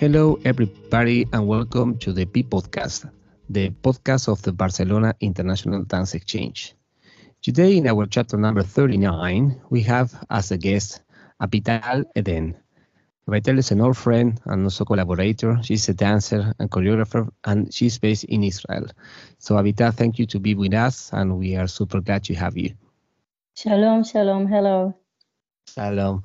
Hello, everybody, and welcome to the P Podcast, the podcast of the Barcelona International Dance Exchange. Today, in our chapter number 39, we have as a guest Avital Eden. Avital is an old friend and also collaborator. She's a dancer and choreographer, and she's based in Israel. So, Avital, thank you to be with us, and we are super glad to have you. Shalom, shalom, hello. Shalom.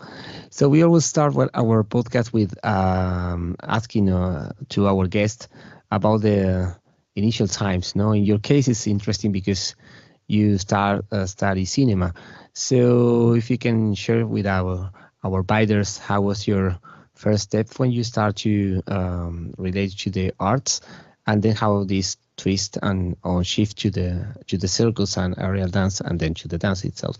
So we always start our podcast with um, asking uh, to our guest about the initial times. No, in your case, it's interesting because you start uh, study cinema. So if you can share with our our buyers, how was your first step when you start to um, relate to the arts, and then how this twist and or shift to the to the circus and aerial dance, and then to the dance itself.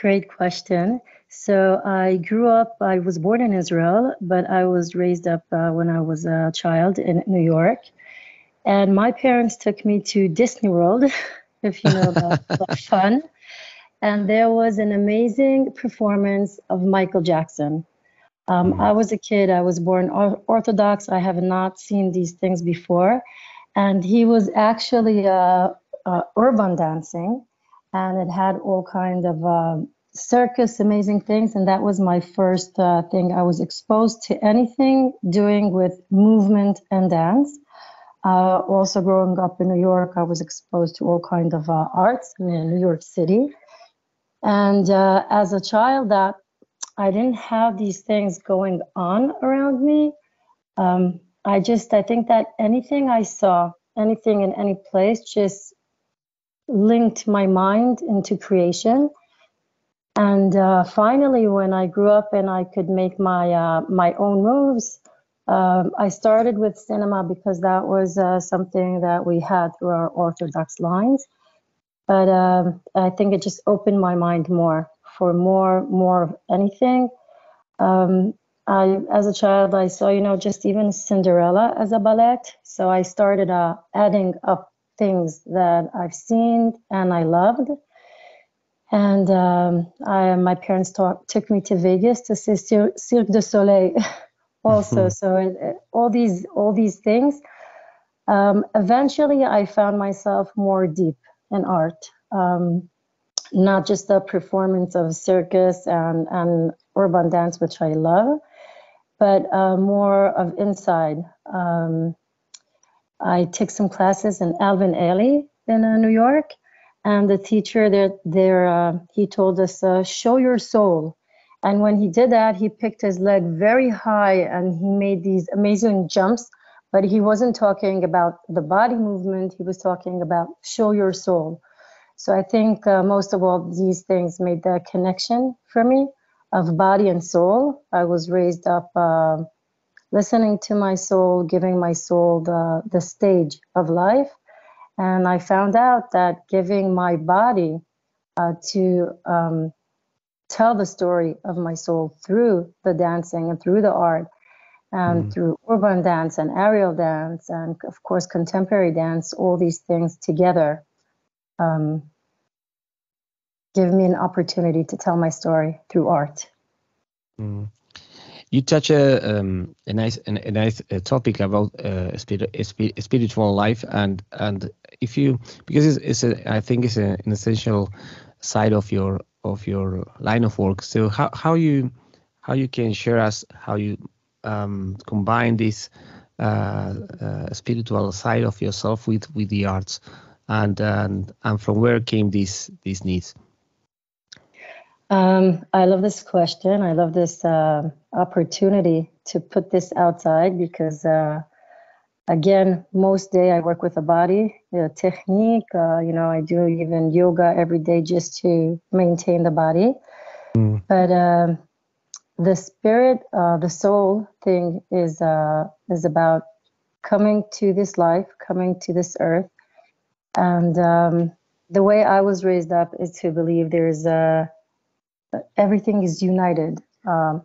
Great question. So I grew up, I was born in Israel, but I was raised up uh, when I was a child in New York. And my parents took me to Disney World, if you know about, about fun. And there was an amazing performance of Michael Jackson. Um, mm. I was a kid, I was born Orthodox. I have not seen these things before. And he was actually uh, uh, urban dancing and it had all kinds of uh, circus, amazing things. And that was my first uh, thing. I was exposed to anything doing with movement and dance. Uh, also, growing up in New York, I was exposed to all kinds of uh, arts in New York City. And uh, as a child, that I didn't have these things going on around me. Um, I just, I think that anything I saw, anything in any place, just linked my mind into creation. And uh, finally, when I grew up and I could make my uh, my own moves, um, I started with cinema because that was uh, something that we had through our Orthodox lines. But um, I think it just opened my mind more for more more of anything. Um, I, as a child, I saw, you know, just even Cinderella as a ballet. So I started uh, adding up things that I've seen and I loved. And um, I, my parents talk, took me to Vegas to see Cir- Cirque du Soleil, also. so it, it, all these all these things. Um, eventually, I found myself more deep in art, um, not just the performance of circus and and urban dance, which I love, but uh, more of inside. Um, I took some classes in Alvin Ailey in uh, New York, and the teacher there, there uh, he told us, uh, "Show your soul." And when he did that, he picked his leg very high and he made these amazing jumps. But he wasn't talking about the body movement; he was talking about show your soul. So I think uh, most of all these things made the connection for me of body and soul. I was raised up uh, listening to my soul, giving my soul the, the stage of life. And I found out that giving my body uh, to um, tell the story of my soul through the dancing and through the art and mm. through urban dance and aerial dance and of course contemporary dance all these things together um, give me an opportunity to tell my story through art mm you touch a um, a nice a, a nice uh, topic about uh, spirit, spiritual life and and if you because it's, it's a, I think it's a, an essential side of your of your line of work. So how how you how you can share us how you um, combine this uh, uh, spiritual side of yourself with with the arts and and and from where came these these needs. Um, I love this question. I love this uh, opportunity to put this outside because, uh, again, most day I work with the body, the technique. Uh, you know, I do even yoga every day just to maintain the body. Mm. But um, the spirit, uh, the soul thing is uh, is about coming to this life, coming to this earth, and um, the way I was raised up is to believe there's a everything is united. Um,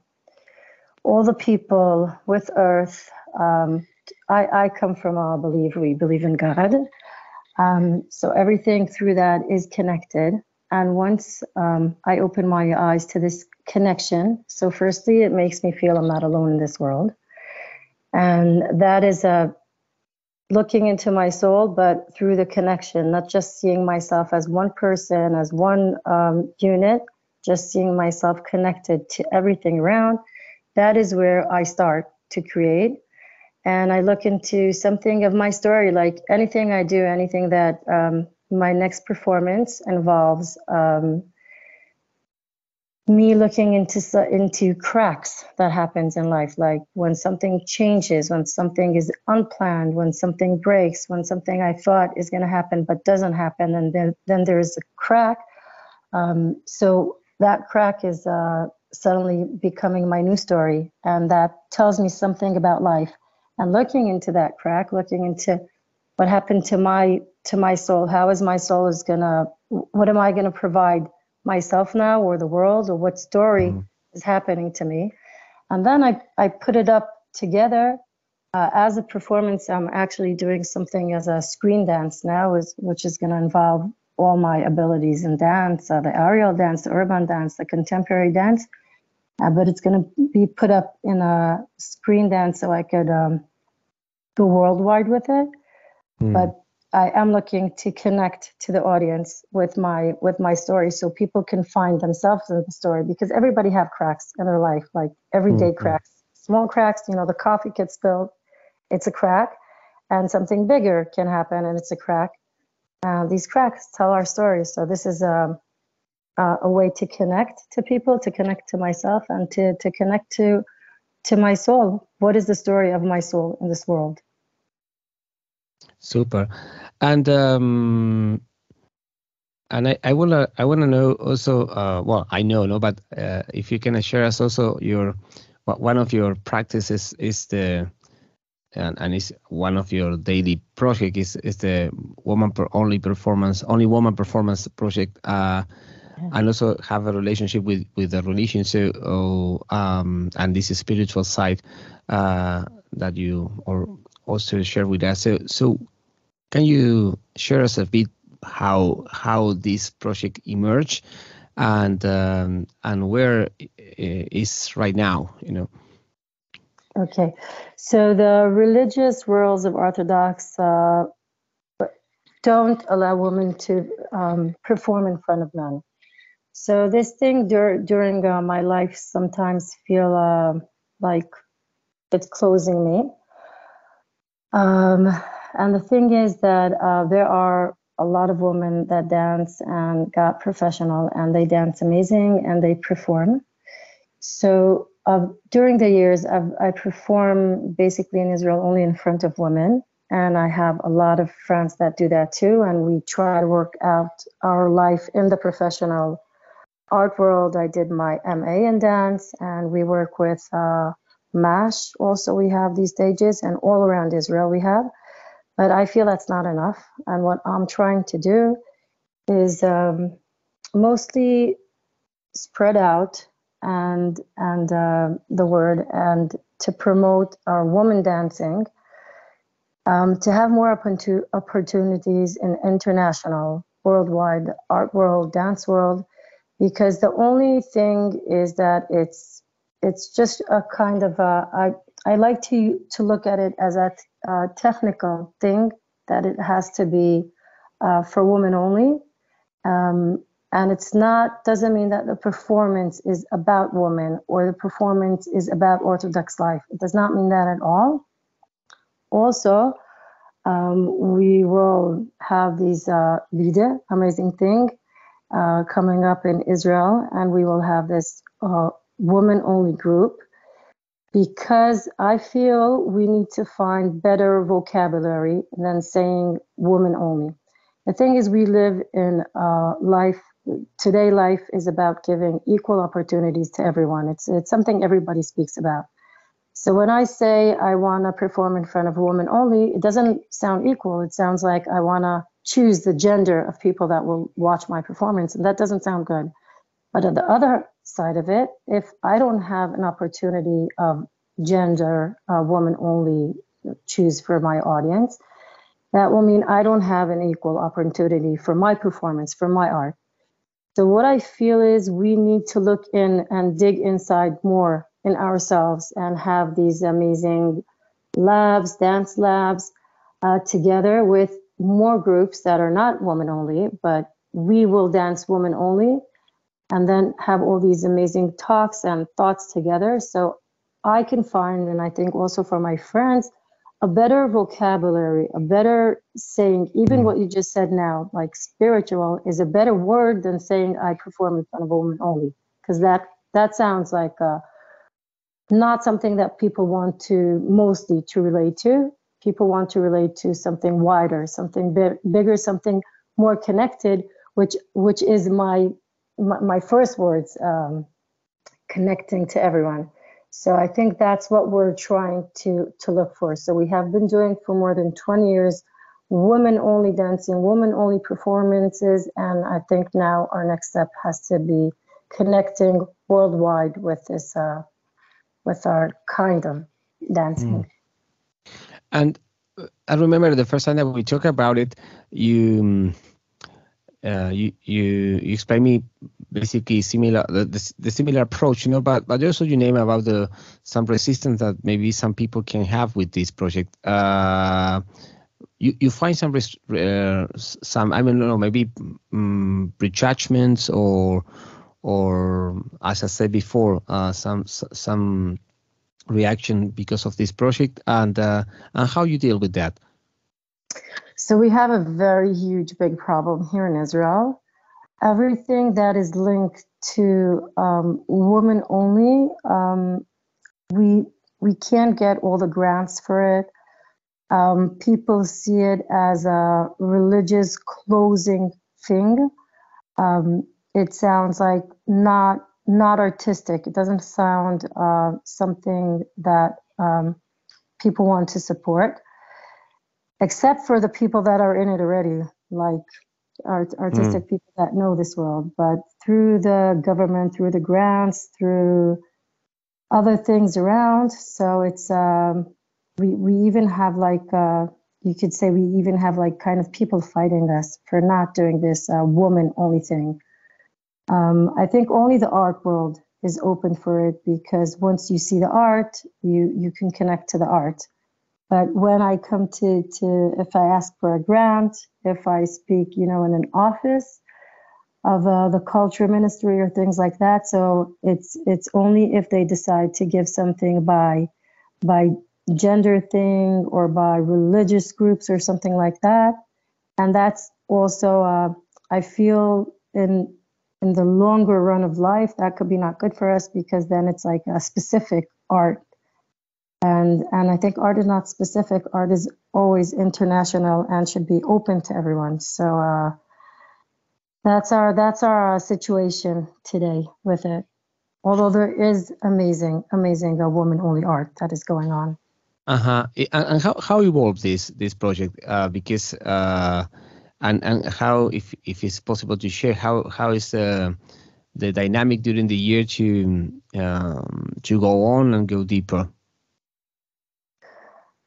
all the people with Earth. Um, I, I, come from a belief we believe in God. Um, so everything through that is connected. And once um, I open my eyes to this connection, so firstly, it makes me feel I'm not alone in this world. And that is a looking into my soul, but through the connection, not just seeing myself as one person, as one um, unit, just seeing myself connected to everything around. That is where I start to create. And I look into something of my story, like anything I do, anything that um, my next performance involves um, me looking into into cracks that happens in life like when something changes when something is unplanned when something breaks when something i thought is going to happen but doesn't happen and then then there's a crack um, so that crack is uh, suddenly becoming my new story and that tells me something about life and looking into that crack looking into what happened to my to my soul how is my soul is going to what am i going to provide myself now or the world or what story mm. is happening to me. And then I, I put it up together uh, as a performance. I'm actually doing something as a screen dance now, is, which is going to involve all my abilities in dance, uh, the aerial dance, the urban dance, the contemporary dance. Uh, but it's going to be put up in a screen dance so I could um, go worldwide with it. Mm. But I am looking to connect to the audience with my with my story so people can find themselves in the story because everybody have cracks in their life like everyday mm-hmm. cracks small cracks you know the coffee gets spilled it's a crack and something bigger can happen and it's a crack uh, these cracks tell our stories. So this is a, a, a way to connect to people to connect to myself and to to connect to to my soul. What is the story of my soul in this world? Super. And um, and I, I wanna I wanna know also uh, well I know no but uh, if you can share us also your one of your practices is the and, and is one of your daily project is is the woman per only performance only woman performance project uh, and also have a relationship with with the religion so oh, um and this is spiritual side uh, that you or also share with us so so can you share us a bit how how this project emerged and um, and where is right now? You know. Okay, so the religious worlds of Orthodox uh, don't allow women to um, perform in front of men. So this thing dur- during uh, my life sometimes feel uh, like it's closing me. Um, and the thing is that uh, there are a lot of women that dance and got professional and they dance amazing and they perform. So uh, during the years, I've, I perform basically in Israel only in front of women. And I have a lot of friends that do that too. And we try to work out our life in the professional art world. I did my MA in dance and we work with uh, MASH. Also, we have these stages and all around Israel we have. But I feel that's not enough. And what I'm trying to do is um, mostly spread out and and uh, the word and to promote our woman dancing, um, to have more opportunities in international, worldwide art world, dance world, because the only thing is that it's it's just a kind of a, I I like to to look at it as a uh, technical thing that it has to be uh, for women only. Um, and it's not doesn't mean that the performance is about women or the performance is about Orthodox life. It does not mean that at all. Also, um, we will have these uh, amazing thing, uh, coming up in Israel, and we will have this uh, woman only group because I feel we need to find better vocabulary than saying woman only. The thing is, we live in uh, life. Today, life is about giving equal opportunities to everyone. It's it's something everybody speaks about. So when I say I want to perform in front of a woman only, it doesn't sound equal. It sounds like I want to choose the gender of people that will watch my performance, and that doesn't sound good. But on the other side of it, if I don't have an opportunity of gender, uh, woman only choose for my audience, that will mean I don't have an equal opportunity for my performance, for my art. So, what I feel is we need to look in and dig inside more in ourselves and have these amazing labs, dance labs, uh, together with more groups that are not woman only, but we will dance woman only, and then have all these amazing talks and thoughts together. So I can find, and I think also for my friends, a better vocabulary, a better saying, even mm. what you just said now, like spiritual, is a better word than saying I perform in front of a woman only, because that that sounds like uh, not something that people want to mostly to relate to. People want to relate to something wider, something bi- bigger, something more connected, which which is my my, my first words, um, connecting to everyone. So I think that's what we're trying to to look for. So we have been doing for more than 20 years women only dancing, women only performances, and I think now our next step has to be connecting worldwide with this uh, with our kind of dancing. Mm. And uh, I remember the first time that we talked about it, you uh, you you you explain me basically similar the, the, the, similar approach, you know, but but also you name about the some resistance that maybe some people can have with this project. Uh, you, you find some uh, some I don't know maybe um, prejudgments or or as I said before uh, some some reaction because of this project and uh, and how you deal with that. So we have a very huge, big problem here in Israel. Everything that is linked to um, women only, um, we we can't get all the grants for it. Um, people see it as a religious closing thing. Um, it sounds like not not artistic. It doesn't sound uh, something that um, people want to support except for the people that are in it already, like art, artistic mm. people that know this world. But through the government, through the grants, through other things around, so it's um, we we even have like uh, you could say we even have like kind of people fighting us for not doing this uh, woman only thing. Um, I think only the art world is open for it because once you see the art, you you can connect to the art. But when I come to, to if I ask for a grant, if I speak, you know, in an office of uh, the culture ministry or things like that, so it's it's only if they decide to give something by by gender thing or by religious groups or something like that, and that's also uh, I feel in in the longer run of life that could be not good for us because then it's like a specific art and and I think art is not specific. Art is always international and should be open to everyone. So uh, that's our that's our uh, situation today with it. Although there is amazing, amazing uh, woman-only art that is going on. Uh huh. And how how evolved this this project? Uh, because uh, and and how if if it's possible to share how how is the the dynamic during the year to um, to go on and go deeper.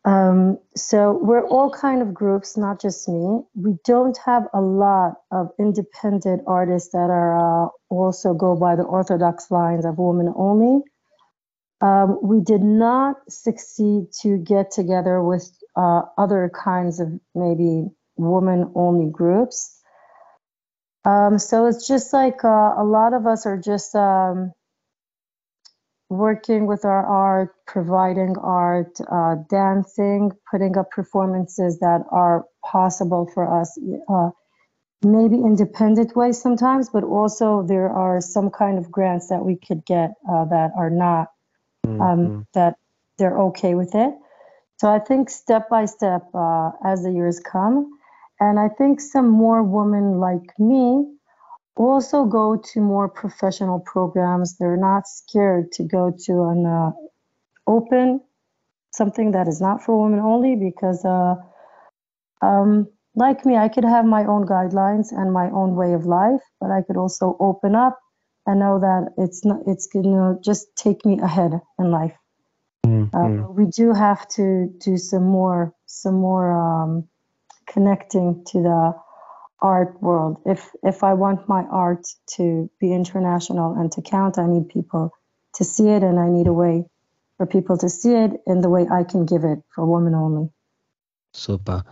Um, so we're all kind of groups, not just me. We don't have a lot of independent artists that are uh, also go by the orthodox lines of women only. Um, we did not succeed to get together with uh, other kinds of maybe woman only groups. Um, so it's just like uh, a lot of us are just um, working with our art, providing art, uh, dancing, putting up performances that are possible for us, uh, maybe independent ways sometimes, but also there are some kind of grants that we could get uh, that are not, um, mm-hmm. that they're okay with it. So I think step by step uh, as the years come, and I think some more women like me also go to more professional programs. They're not scared to go to an uh, open something that is not for women only because uh, um, like me, I could have my own guidelines and my own way of life, but I could also open up and know that it's not it's gonna just take me ahead in life. Mm-hmm. Uh, we do have to do some more some more um, connecting to the art world. If if I want my art to be international and to count, I need people to see it, and I need a way for people to see it in the way I can give it for women only. Super.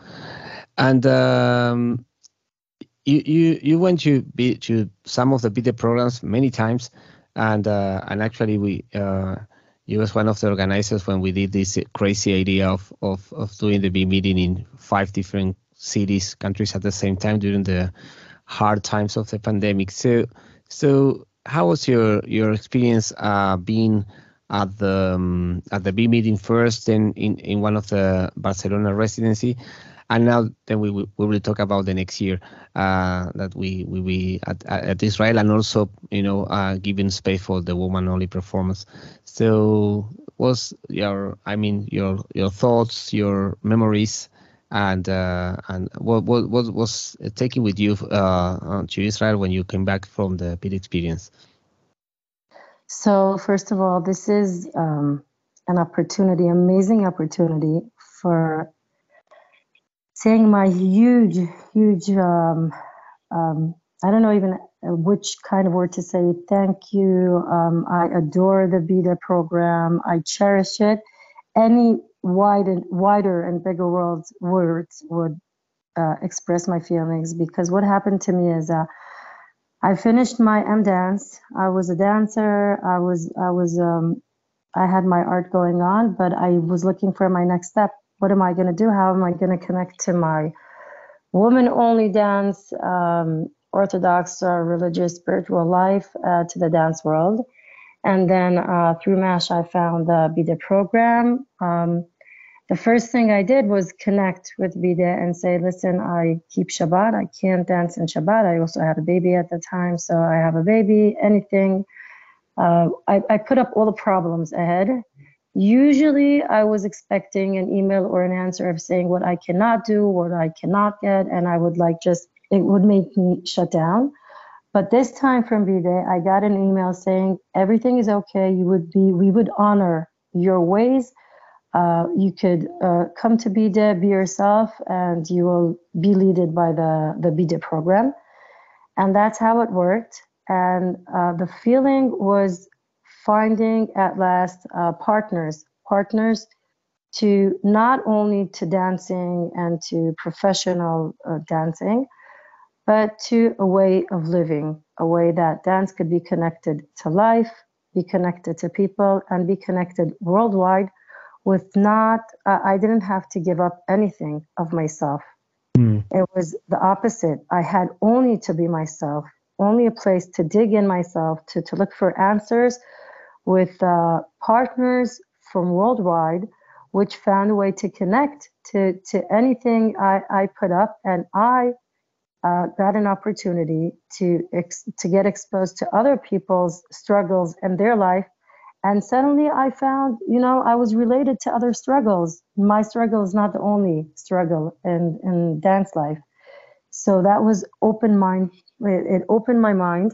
And um, you you you went to be to some of the BIDE programs many times, and uh, and actually we uh, you was one of the organizers when we did this crazy idea of of of doing the big meeting in five different cities countries at the same time during the hard times of the pandemic. So so how was your your experience uh, being at the um, at the B meeting first, then in in one of the Barcelona residency, and now then we we will talk about the next year uh, that we we be at, at Israel and also you know uh, giving space for the woman only performance. So was your I mean your your thoughts, your memories, and uh, and what what what was taking with you uh, to Israel when you came back from the BIDE experience? So first of all, this is um, an opportunity, amazing opportunity for saying my huge, huge, um, um, I don't know even which kind of word to say. Thank you. Um, I adore the BIDE program. I cherish it. Any wider and bigger worlds words would uh, express my feelings because what happened to me is uh, I finished my M dance. I was a dancer. I was I was um, I had my art going on, but I was looking for my next step what am I going to do? How am I going to connect to my woman only dance, um, Orthodox uh, religious spiritual life uh, to the dance world? And then uh, through MASH, I found the BIDE program. Um, the first thing I did was connect with BIDE and say, listen, I keep Shabbat. I can't dance in Shabbat. I also had a baby at the time, so I have a baby, anything. Uh, I, I put up all the problems ahead Usually, I was expecting an email or an answer of saying what I cannot do, what I cannot get, and I would like just, it would make me shut down. But this time from BIDE, I got an email saying everything is okay. You would be, we would honor your ways. Uh, you could uh, come to BIDE, be yourself, and you will be led by the, the BIDE program. And that's how it worked. And uh, the feeling was finding at last uh, partners, partners to not only to dancing and to professional uh, dancing, but to a way of living, a way that dance could be connected to life, be connected to people, and be connected worldwide with not, uh, I didn't have to give up anything of myself. Mm. It was the opposite. I had only to be myself, only a place to dig in myself, to, to look for answers, with uh, partners from worldwide, which found a way to connect to, to anything I, I put up. And I uh, got an opportunity to, ex- to get exposed to other people's struggles and their life. And suddenly I found, you know, I was related to other struggles. My struggle is not the only struggle in, in dance life. So that was open mind. It, opened my mind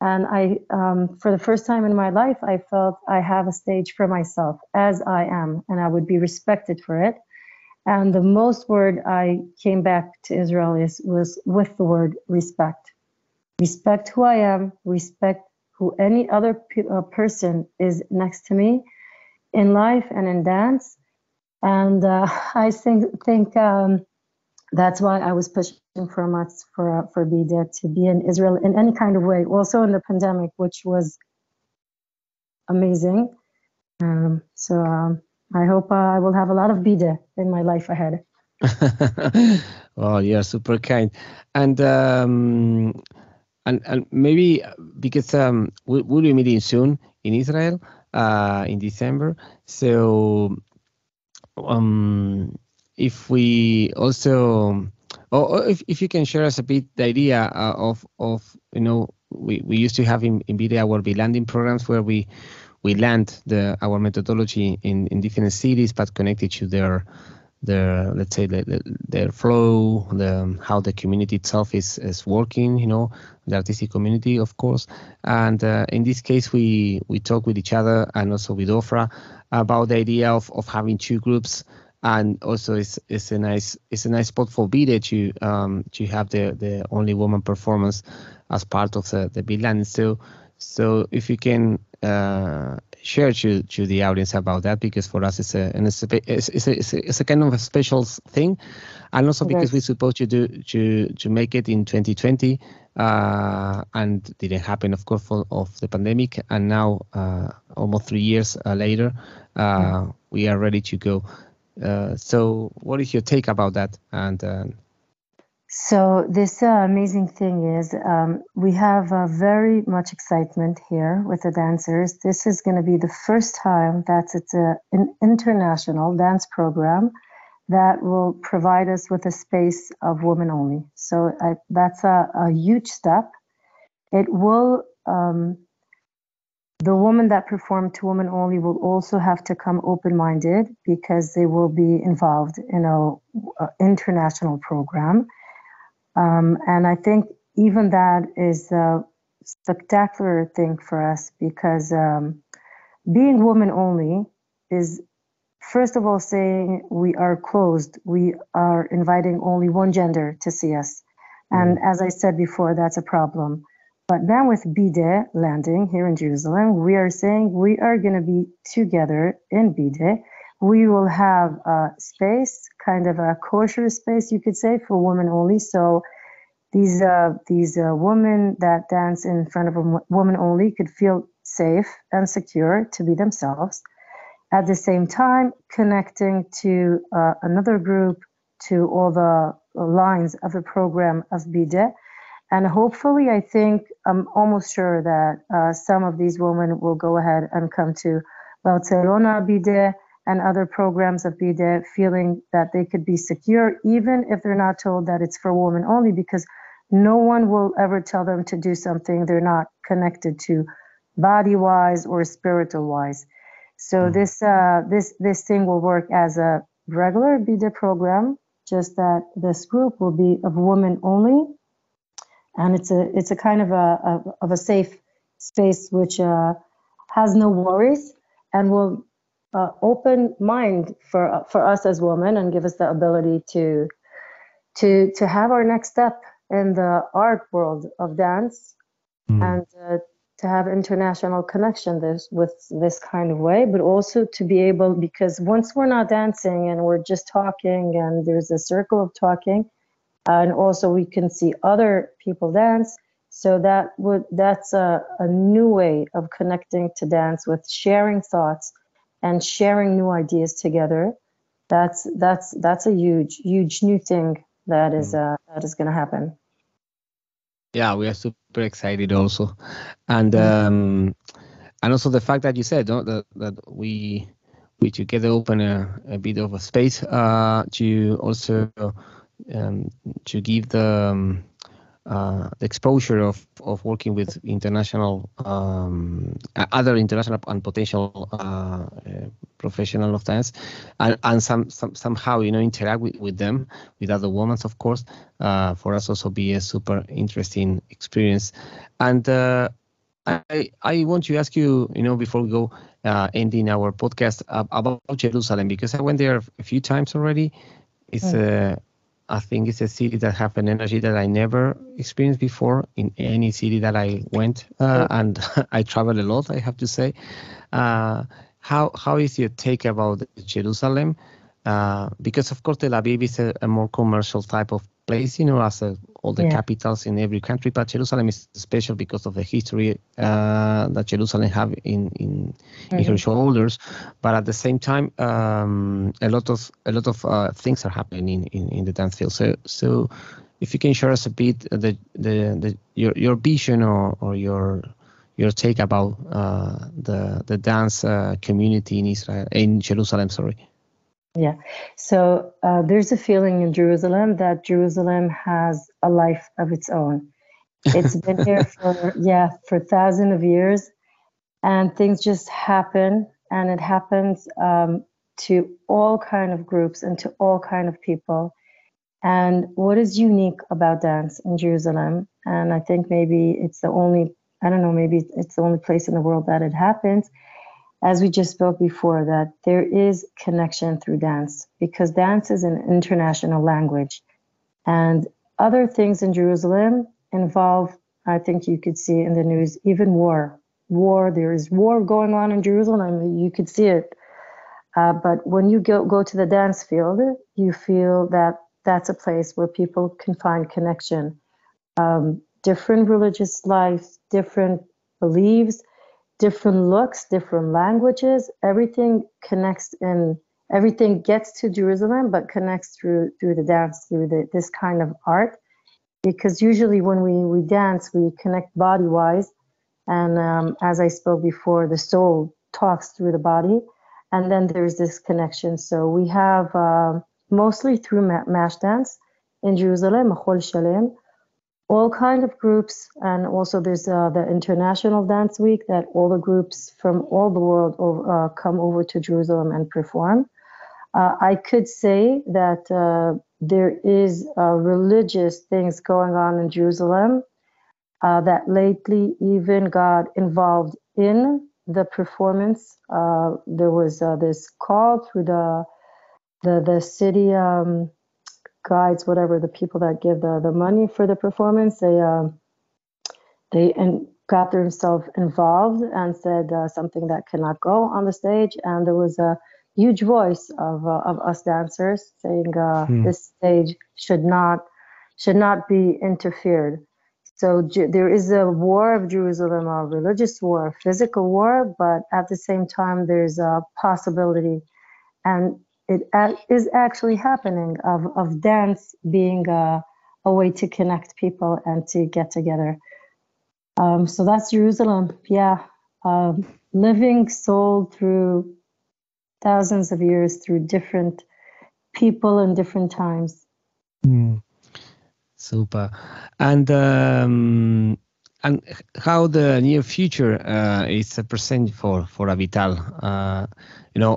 and I, um, for the first time in my life, I felt I have a stage for myself as I am, and I would be respected for it. And the most word I came back to Israel is was with the word respect. Respect who I am. Respect who any other pe- uh, person is next to me in life and in dance. And uh, I think think um, that's why I was pushing for months for for BIDE to be in Israel in any kind of way. Also in the pandemic, which was amazing. Um, so um, I hope uh, I will have a lot of BIDE in my life ahead. well, yeah, super kind, and um, and and maybe because um, we, we'll be meeting soon in Israel uh, in December, so um if we also or if, if you can share us a bit the idea uh, of of you know we, we used to have in, in BIDE our B landing programs where we we land the our methodology in, in different cities but connected to their their let's say the, their flow the how the community itself is is working you know the artistic community of course and uh, in this case we we talk with each other and also with ofra about the idea of of having two groups and also it's it's a nice it's a nice spot for BIDE to um to have the the only woman performance as part of the the Bilan. So so if you can uh, share to, to the audience about that because for us it's a it's a, it's, a, it's, a, it's a kind of a special thing and also okay. because we're supposed to do to to make it in 2020 uh, and didn't happen of course for, of the pandemic and now uh, almost three years uh, later mm. we are ready to go uh, so what is your take about that and so this uh, amazing thing is um, we have uh, very much excitement here with the dancers. This is going to be the first time that it's a, an international dance program that will provide us with a space of women only. So I, that's a, a, huge step. It will, um, the woman that perform to women only will also have to come open minded because they will be involved in a, a international program. Um, and I think even that is a spectacular thing for us because um, being woman only is, first of all, saying we are closed. We are inviting only one gender to see us. And mm. as I said before, that's a problem. But now with Bide landing here in Jerusalem, we are saying we are going to be together in Bide. We will have a space, kind of a kosher space, you could say, for women only. So these uh, these uh, women that dance in front of a woman only could feel safe and secure to be themselves. At the same time, connecting to uh, another group, to all the lines of the program of BIDE. And hopefully, I think I'm almost sure that uh, some of these women will go ahead and come to Barcelona BIDE and other programs of BIDE, feeling that they could be secure, even if they're not told that it's for women only, because no one will ever tell them to do something they're not connected to body wise or spiritual wise so mm-hmm. this uh, this this thing will work as a regular bide program just that this group will be of women only and it's a it's a kind of a, a of a safe space which uh, has no worries and will uh, open mind for for us as women and give us the ability to to to have our next step in the art world of dance mm. and uh, to have international connection this with this kind of way but also to be able because once we're not dancing and we're just talking and there's a circle of talking and also we can see other people dance so that would that's a, a new way of connecting to dance with sharing thoughts and sharing new ideas together that's that's that's a huge huge new thing that is mm. uh, that is going to happen. Yeah, we are super excited also, and um, and also the fact that you said no, that that we we together open a, a bit of a space uh, to also um, to give the um, uh, the exposure of, of working with international um, other international and potential uh, uh, professional of dance and, and some, some somehow you know interact with, with them with other women of course uh, for us also be a super interesting experience and uh, I, I want to ask you, you know, before we go uh, ending our podcast about Jerusalem because I went there a few times already. It's mm. I think it's a city that have an energy that I never experienced before in any city that I went, uh, and I travel a lot. I have to say. Uh, how how is your take about Jerusalem? Uh, because of course Tel Aviv is a, a more commercial type of place, you know, as a, all the yeah. capitals in every country. But Jerusalem is special because of the history uh, that Jerusalem have in in, mm-hmm. in her shoulders. But at the same time, um, a lot of a lot of uh, things are happening in, in, in the dance field. So so if you can share us a bit the the, the your your vision or, or your your take about uh, the the dance uh, community in Israel in Jerusalem. Sorry. Yeah. So uh, there's a feeling in Jerusalem that Jerusalem has a life of its own. It's been here for yeah for thousands of years, and things just happen, and it happens um, to all kind of groups and to all kind of people. And what is unique about dance in Jerusalem, and I think maybe it's the only I don't know maybe it's the only place in the world that it happens as we just spoke before, that there is connection through dance because dance is an international language. And other things in Jerusalem involve, I think you could see in the news, even war. war. There is war going on in Jerusalem. You could see it. Uh, but when you go go to the dance field, you feel that that's a place where people can find connection. Um, different religious lives, different beliefs, different looks, different languages. Everything connects in. Everything gets to Jerusalem, but connects through through the dance, through the, this kind of art. Because usually when we we dance, we connect body wise, and um, as I spoke before, the soul talks through the body, and then there's this connection. So we have uh, mostly through mash dance in Jerusalem, Machol Shalem, all kind of groups, and also there's uh, the International Dance Week that all the groups from all the world uh, come over to Jerusalem and perform. Uh, I could say that uh, there is uh, religious things going on in Jerusalem uh, that lately even got involved in the performance. there was this call through the the the city. Um, guides, whatever the people that give the, the money for the performance, they um, they and got themselves involved and said uh, something that cannot go on the stage, and there was a huge voice of uh, of us dancers saying uh, hmm. this stage should not should not be interfered. So there is a war of Jerusalem, a religious war, a physical war, but at the same time, there's a possibility and it is actually happening of, of dance being a, a way to connect people and to get together. Um, so that's Jerusalem. Yeah. Um, living soul through thousands of years through different people and different times. Mm. Super. And um, and how the near future uh, is a present for for Avital. Uh, you know,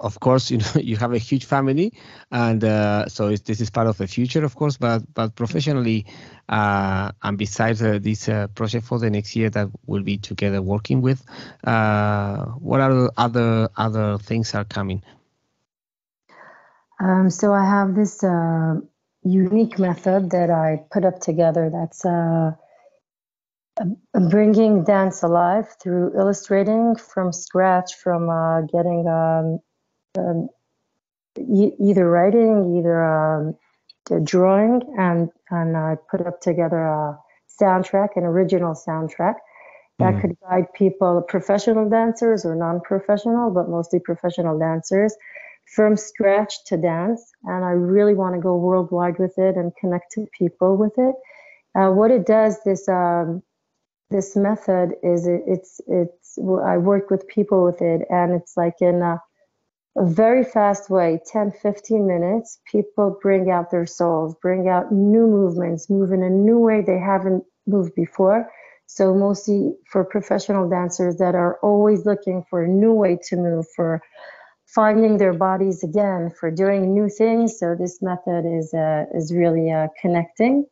of course, you know you have a huge family, and uh, so this is part of the future, of course. But but professionally, uh, and besides uh, this uh, project for the next year that we'll be together working with, what are other other things are coming? Um, so I have this unique method that I put up together. That's bringing dance alive through illustrating from scratch, from uh, getting um, um, e- either writing, either um, drawing, and and I put up together a soundtrack, an original soundtrack that mm. could guide people, professional dancers or non-professional, but mostly professional dancers, from scratch to dance. And I really want to go worldwide with it and connect to people with it. Uh, what it does, this um, this method is it, it's it's I work with people with it and it's like in a, a, very fast way 10 15 minutes people bring out their souls bring out new movements move in a new way they haven't moved before. So mostly for professional dancers that are always looking for a new way to move for finding their bodies again for doing new things. So this method is uh, is really uh, connecting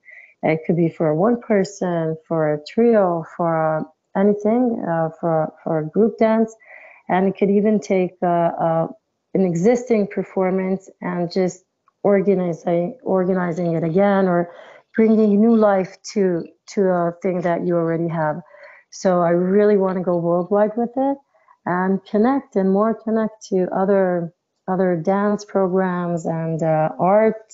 it could be for one person, for a trio, for anything, uh, for for a group dance, and it could even take uh, uh, an existing performance and just organizing organizing it again or bringing new life to to a thing that you already have. So I really want to go worldwide with it and connect and more connect to other other dance programs and uh, art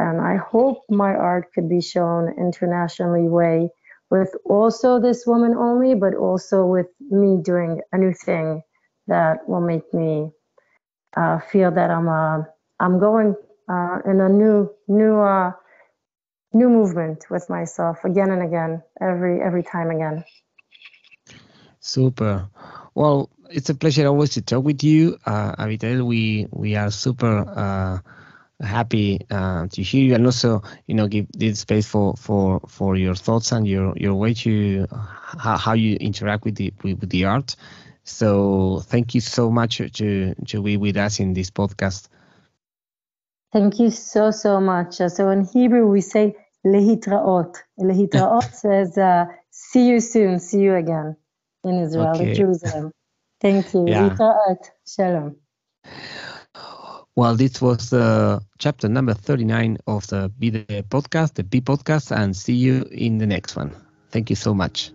and I hope my art could be shown internationally way with also this woman only, but also with me doing a new thing that will make me uh, feel that I'm uh, I'm going uh, in a new new uh, new movement with myself again and again every every time again. Super. Well, it's a pleasure always to talk with you, uh, Avital. We we are super uh, happy uh, to hear you and also you know give this space for for for your thoughts and your your way to how, how you interact with the with, with the art. So thank you so much to to be with us in this podcast. Thank you so so much. So in hebrew we say lehitraot. Lehitraot says uh, see you soon. See you again in israel okay. in jerusalem. Thank you. Yeah. shalom well, this was uh, chapter number 39 of the Be the podcast, the B podcast, and see you in the next one. Thank you so much.